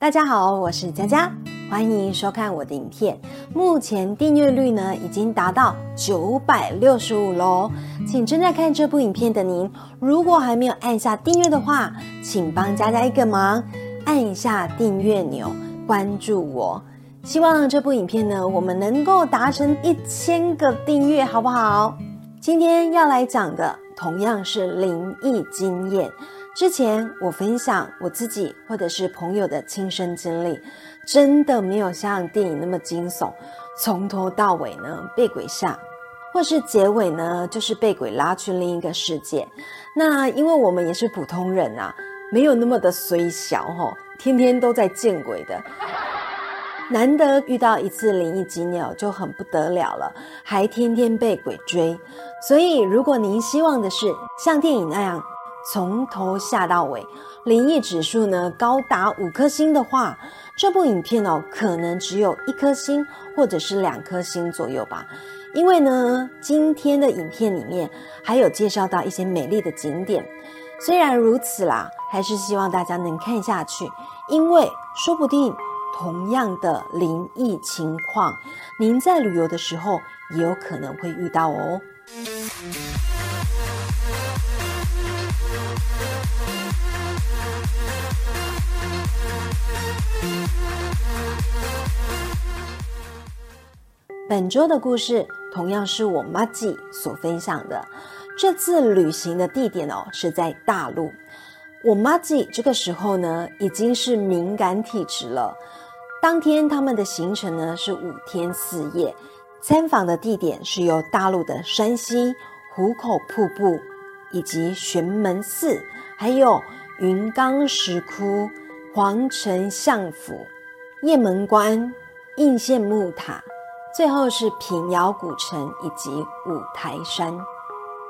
大家好，我是佳佳，欢迎收看我的影片。目前订阅率呢已经达到九百六十五喽，请正在看这部影片的您，如果还没有按下订阅的话，请帮佳佳一个忙，按一下订阅钮，关注我。希望这部影片呢，我们能够达成一千个订阅，好不好？今天要来讲的同样是灵异经验。之前我分享我自己或者是朋友的亲身经历，真的没有像电影那么惊悚，从头到尾呢被鬼吓，或是结尾呢就是被鬼拉去另一个世界。那因为我们也是普通人啊，没有那么的随小吼，天天都在见鬼的，难得遇到一次灵异经验就很不得了了，还天天被鬼追。所以如果您希望的是像电影那样，从头下到尾，灵异指数呢高达五颗星的话，这部影片哦可能只有一颗星或者是两颗星左右吧。因为呢，今天的影片里面还有介绍到一些美丽的景点。虽然如此啦，还是希望大家能看下去，因为说不定同样的灵异情况，您在旅游的时候也有可能会遇到哦。本周的故事同样是我妈吉所分享的。这次旅行的地点哦是在大陆。我妈吉这个时候呢已经是敏感体质了。当天他们的行程呢是五天四夜，参访的地点是由大陆的山西壶口瀑布，以及玄门寺，还有云冈石窟、皇城相府、雁门关、应县木塔。最后是平遥古城以及五台山。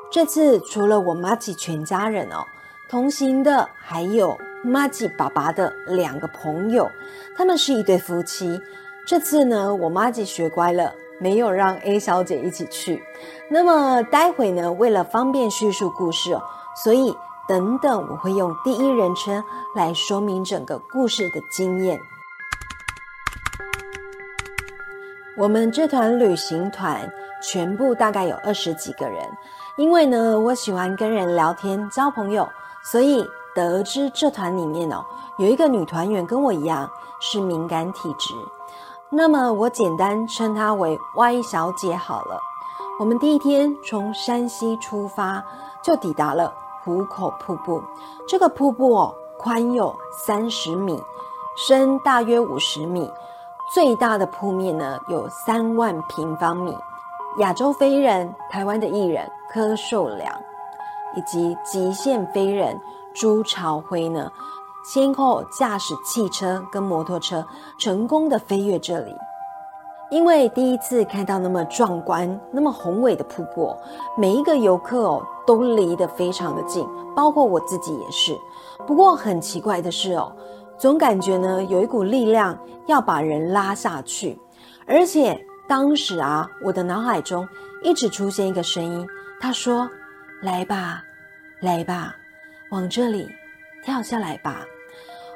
这次除了我妈吉全家人哦，同行的还有妈吉爸爸的两个朋友，他们是一对夫妻。这次呢，我妈吉学乖了，没有让 A 小姐一起去。那么待会呢，为了方便叙述故事哦，所以等等我会用第一人称来说明整个故事的经验。我们这团旅行团全部大概有二十几个人，因为呢，我喜欢跟人聊天交朋友，所以得知这团里面哦有一个女团员跟我一样是敏感体质，那么我简单称她为 Y 小姐好了。我们第一天从山西出发，就抵达了壶口瀑布。这个瀑布哦，宽有三十米，深大约五十米。最大的铺面呢有三万平方米。亚洲飞人、台湾的艺人柯受良，以及极限飞人朱朝辉呢，先后驾驶汽车跟摩托车成功的飞越这里。因为第一次看到那么壮观、那么宏伟的瀑布，每一个游客哦都离得非常的近，包括我自己也是。不过很奇怪的是哦。总感觉呢，有一股力量要把人拉下去，而且当时啊，我的脑海中一直出现一个声音，他说：“来吧，来吧，往这里跳下来吧。”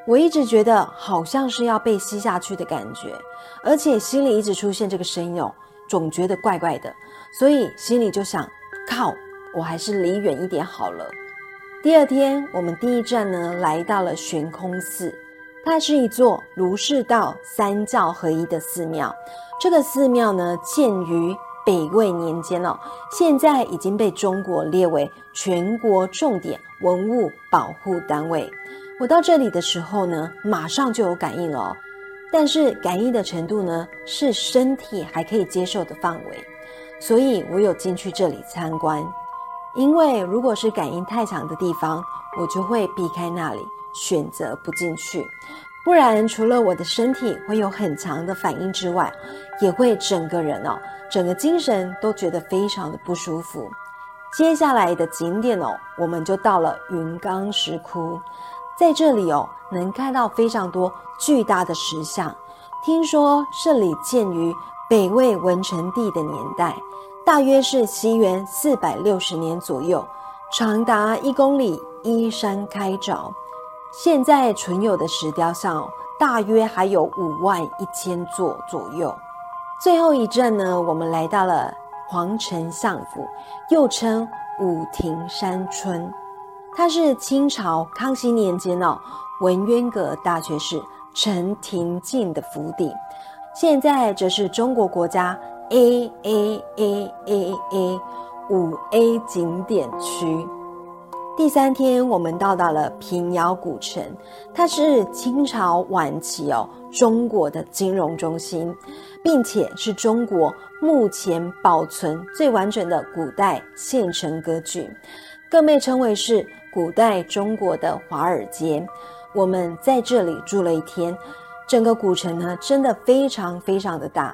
我一直觉得好像是要被吸下去的感觉，而且心里一直出现这个声音哦，总觉得怪怪的，所以心里就想：靠，我还是离远一点好了。第二天，我们第一站呢，来到了悬空寺。它是一座儒释道三教合一的寺庙。这个寺庙呢，建于北魏年间哦，现在已经被中国列为全国重点文物保护单位。我到这里的时候呢，马上就有感应了哦，但是感应的程度呢，是身体还可以接受的范围，所以我有进去这里参观。因为如果是感应太强的地方，我就会避开那里。选择不进去，不然除了我的身体会有很强的反应之外，也会整个人哦，整个精神都觉得非常的不舒服。接下来的景点哦，我们就到了云冈石窟，在这里哦，能看到非常多巨大的石像。听说这里建于北魏文成帝的年代，大约是西元四百六十年左右，长达一公里，依山开凿。现在存有的石雕像，大约还有五万一千座左右。最后一站呢，我们来到了皇城相府，又称武亭山村。它是清朝康熙年间哦，文渊阁大学士陈廷敬的府邸，现在则是中国国家 A A A A A 五 A 景点区。第三天，我们到达了平遥古城，它是清朝晚期哦中国的金融中心，并且是中国目前保存最完整的古代县城歌剧，更被称为是古代中国的华尔街。我们在这里住了一天，整个古城呢真的非常非常的大，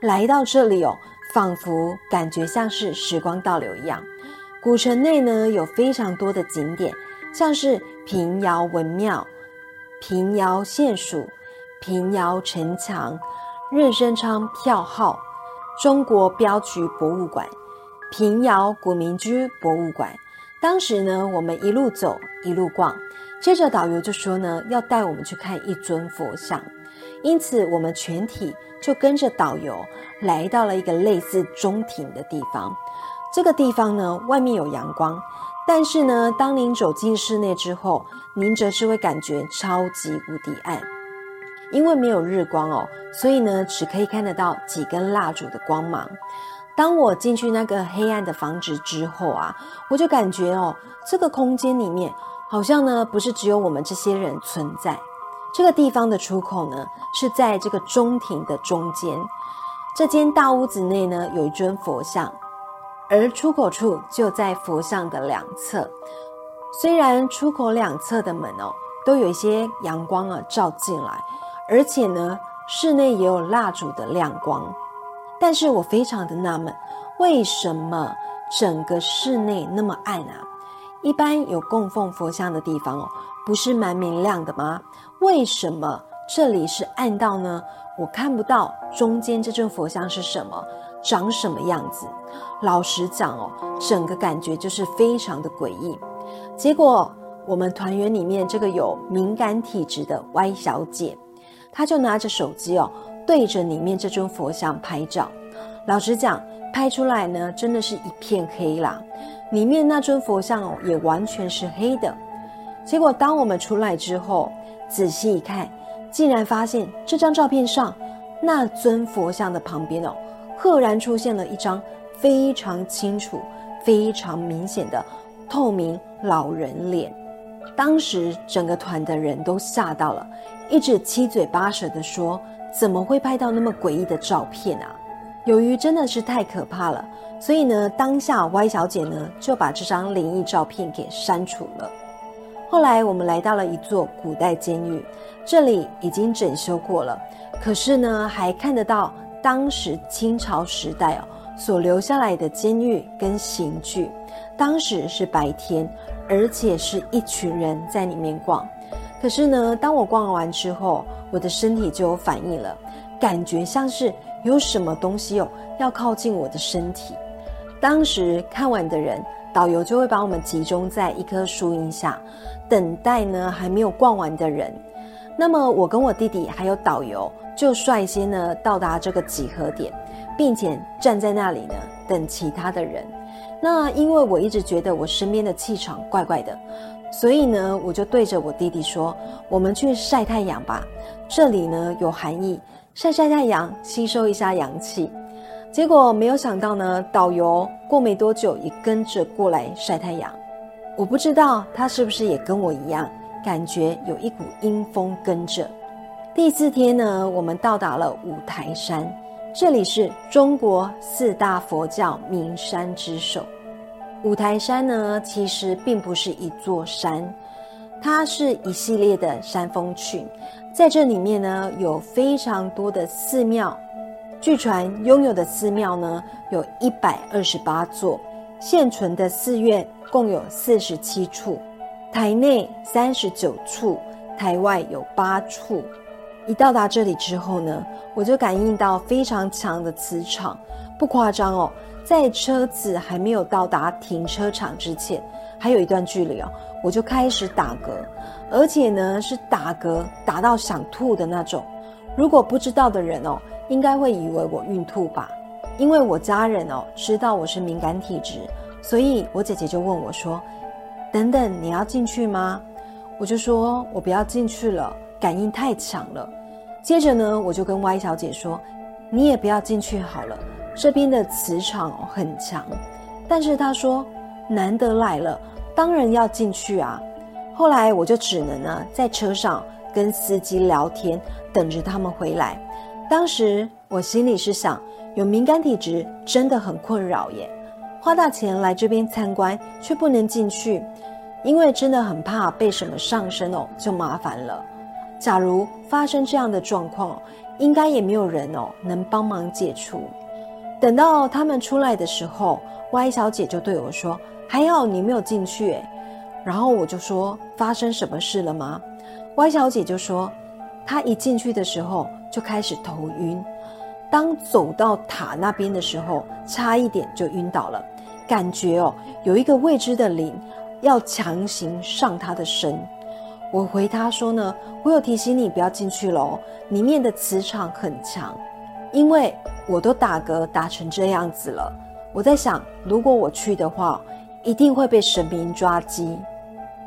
来到这里哦，仿佛感觉像是时光倒流一样。古城内呢有非常多的景点，像是平遥文庙、平遥县署、平遥城墙、任生昌票号、中国镖局博物馆、平遥古民居博物馆。当时呢，我们一路走一路逛，接着导游就说呢要带我们去看一尊佛像，因此我们全体就跟着导游来到了一个类似中庭的地方。这个地方呢，外面有阳光，但是呢，当您走进室内之后，您则是会感觉超级无敌暗，因为没有日光哦，所以呢，只可以看得到几根蜡烛的光芒。当我进去那个黑暗的房子之后啊，我就感觉哦，这个空间里面好像呢，不是只有我们这些人存在。这个地方的出口呢，是在这个中庭的中间。这间大屋子内呢，有一尊佛像。而出口处就在佛像的两侧，虽然出口两侧的门哦都有一些阳光啊照进来，而且呢室内也有蜡烛的亮光，但是我非常的纳闷，为什么整个室内那么暗啊？一般有供奉佛像的地方哦，不是蛮明亮的吗？为什么这里是暗道呢？我看不到中间这尊佛像是什么。长什么样子？老实讲哦，整个感觉就是非常的诡异。结果我们团员里面这个有敏感体质的 Y 小姐，她就拿着手机哦，对着里面这尊佛像拍照。老实讲，拍出来呢，真的是一片黑啦。里面那尊佛像哦，也完全是黑的。结果当我们出来之后，仔细一看，竟然发现这张照片上那尊佛像的旁边哦。赫然出现了一张非常清楚、非常明显的透明老人脸。当时整个团的人都吓到了，一直七嘴八舌的说：“怎么会拍到那么诡异的照片啊？”由于真的是太可怕了，所以呢，当下 Y 小姐呢就把这张灵异照片给删除了。后来我们来到了一座古代监狱，这里已经整修过了，可是呢还看得到。当时清朝时代哦，所留下来的监狱跟刑具，当时是白天，而且是一群人在里面逛。可是呢，当我逛完之后，我的身体就有反应了，感觉像是有什么东西哦要靠近我的身体。当时看完的人，导游就会把我们集中在一棵树荫下，等待呢还没有逛完的人。那么我跟我弟弟还有导游。就率先呢到达这个集合点，并且站在那里呢等其他的人。那因为我一直觉得我身边的气场怪怪的，所以呢我就对着我弟弟说：“我们去晒太阳吧，这里呢有寒意，晒晒太阳，吸收一下阳气。”结果没有想到呢，导游过没多久也跟着过来晒太阳。我不知道他是不是也跟我一样，感觉有一股阴风跟着。第四天呢，我们到达了五台山，这里是中国四大佛教名山之首。五台山呢，其实并不是一座山，它是一系列的山峰群，在这里面呢，有非常多的寺庙。据传拥有的寺庙呢，有一百二十八座，现存的寺院共有四十七处，台内三十九处，台外有八处。一到达这里之后呢，我就感应到非常强的磁场，不夸张哦，在车子还没有到达停车场之前，还有一段距离哦，我就开始打嗝，而且呢是打嗝打到想吐的那种。如果不知道的人哦，应该会以为我孕吐吧，因为我家人哦知道我是敏感体质，所以我姐姐就问我说：“等等，你要进去吗？”我就说：“我不要进去了，感应太强了。”接着呢，我就跟 Y 小姐说：“你也不要进去好了，这边的磁场很强。”但是她说：“难得来了，当然要进去啊。”后来我就只能呢在车上跟司机聊天，等着他们回来。当时我心里是想，有敏感体质真的很困扰耶，花大钱来这边参观却不能进去，因为真的很怕被什么上身哦，就麻烦了。假如发生这样的状况，应该也没有人哦能帮忙解除。等到他们出来的时候，Y 小姐就对我说：“还好你没有进去。”然后我就说：“发生什么事了吗？”Y 小姐就说：“她一进去的时候就开始头晕，当走到塔那边的时候，差一点就晕倒了，感觉哦有一个未知的灵要强行上他的身。”我回他说呢，我有提醒你不要进去喽，里面的磁场很强，因为我都打嗝打成这样子了。我在想，如果我去的话，一定会被神明抓鸡。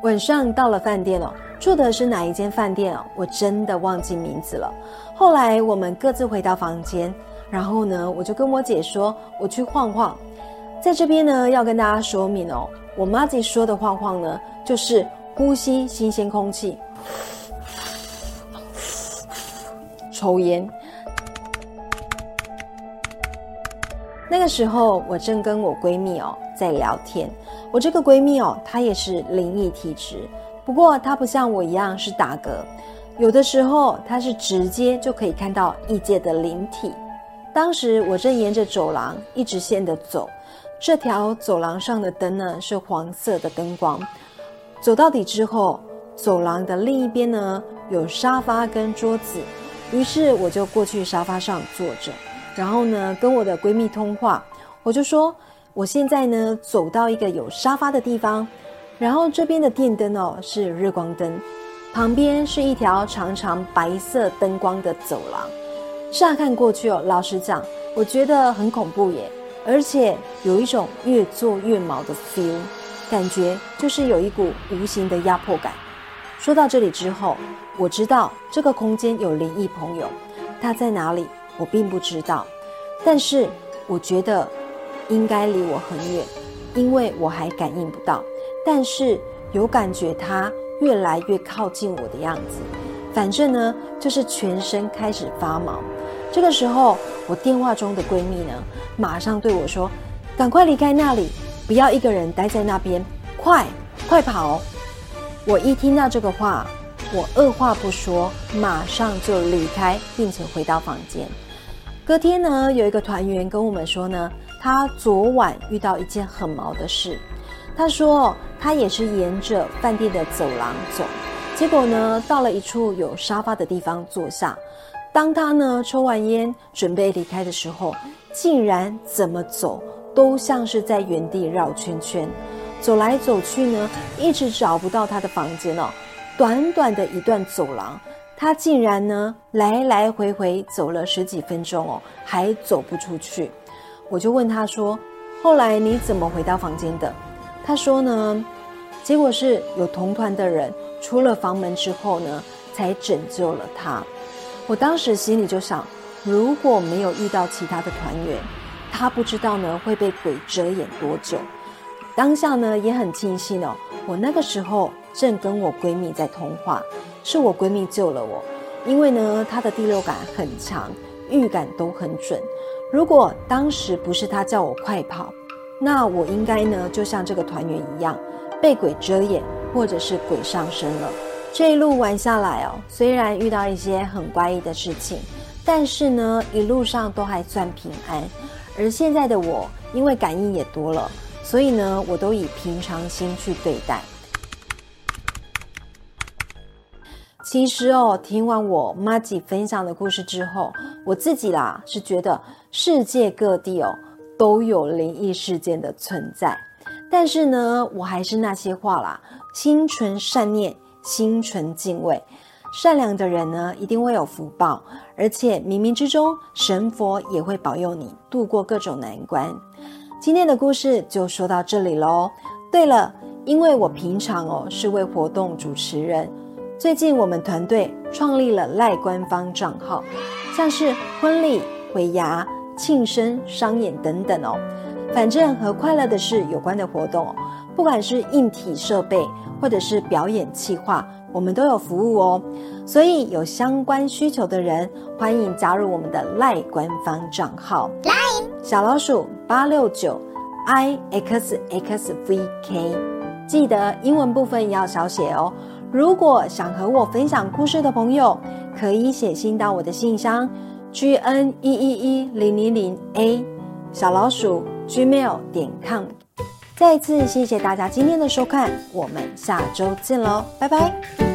晚上到了饭店哦，住的是哪一间饭店哦？我真的忘记名字了。后来我们各自回到房间，然后呢，我就跟我姐说，我去晃晃。在这边呢，要跟大家说明哦，我妈姐说的晃晃呢，就是。呼吸新鲜空气，抽烟。那个时候，我正跟我闺蜜哦在聊天。我这个闺蜜哦，她也是灵异体质，不过它不像我一样是打嗝，有的时候它是直接就可以看到异界的灵体。当时我正沿着走廊一直线的走，这条走廊上的灯呢是黄色的灯光。走到底之后，走廊的另一边呢有沙发跟桌子，于是我就过去沙发上坐着，然后呢跟我的闺蜜通话，我就说我现在呢走到一个有沙发的地方，然后这边的电灯哦是日光灯，旁边是一条长长白色灯光的走廊，乍看过去哦，老实讲，我觉得很恐怖耶，而且有一种越做越毛的 feel。感觉就是有一股无形的压迫感。说到这里之后，我知道这个空间有灵异朋友，他在哪里我并不知道，但是我觉得应该离我很远，因为我还感应不到，但是有感觉他越来越靠近我的样子。反正呢，就是全身开始发毛。这个时候，我电话中的闺蜜呢，马上对我说：“赶快离开那里。”不要一个人待在那边，快快跑！我一听到这个话，我二话不说，马上就离开，并且回到房间。隔天呢，有一个团员跟我们说呢，他昨晚遇到一件很毛的事。他说他也是沿着饭店的走廊走，结果呢，到了一处有沙发的地方坐下。当他呢抽完烟准备离开的时候，竟然怎么走？都像是在原地绕圈圈，走来走去呢，一直找不到他的房间哦。短短的一段走廊，他竟然呢来来回回走了十几分钟哦，还走不出去。我就问他说：“后来你怎么回到房间的？”他说呢，结果是有同团的人出了房门之后呢，才拯救了他。我当时心里就想，如果没有遇到其他的团员。他不知道呢会被鬼遮眼多久，当下呢也很庆幸哦，我那个时候正跟我闺蜜在通话，是我闺蜜救了我，因为呢她的第六感很强，预感都很准。如果当时不是她叫我快跑，那我应该呢就像这个团员一样，被鬼遮眼，或者是鬼上身了。这一路玩下来哦，虽然遇到一些很怪异的事情，但是呢一路上都还算平安。而现在的我，因为感应也多了，所以呢，我都以平常心去对待。其实哦，听完我妈吉分享的故事之后，我自己啦是觉得世界各地哦都有灵异事件的存在。但是呢，我还是那些话啦，心存善念，心存敬畏，善良的人呢一定会有福报，而且冥冥之中神佛也会保佑你度过各种难关。今天的故事就说到这里喽。对了，因为我平常哦是位活动主持人。最近我们团队创立了赖官方账号，像是婚礼、尾牙、庆生、商演等等哦，反正和快乐的事有关的活动，不管是硬体设备或者是表演企划，我们都有服务哦。所以有相关需求的人，欢迎加入我们的赖官方账号，赖小老鼠八六九 i x x v k，记得英文部分要小写哦。如果想和我分享故事的朋友，可以写信到我的信箱 g n 一一一零零零 a 小老鼠 gmail 点 com。再一次谢谢大家今天的收看，我们下周见喽，拜拜。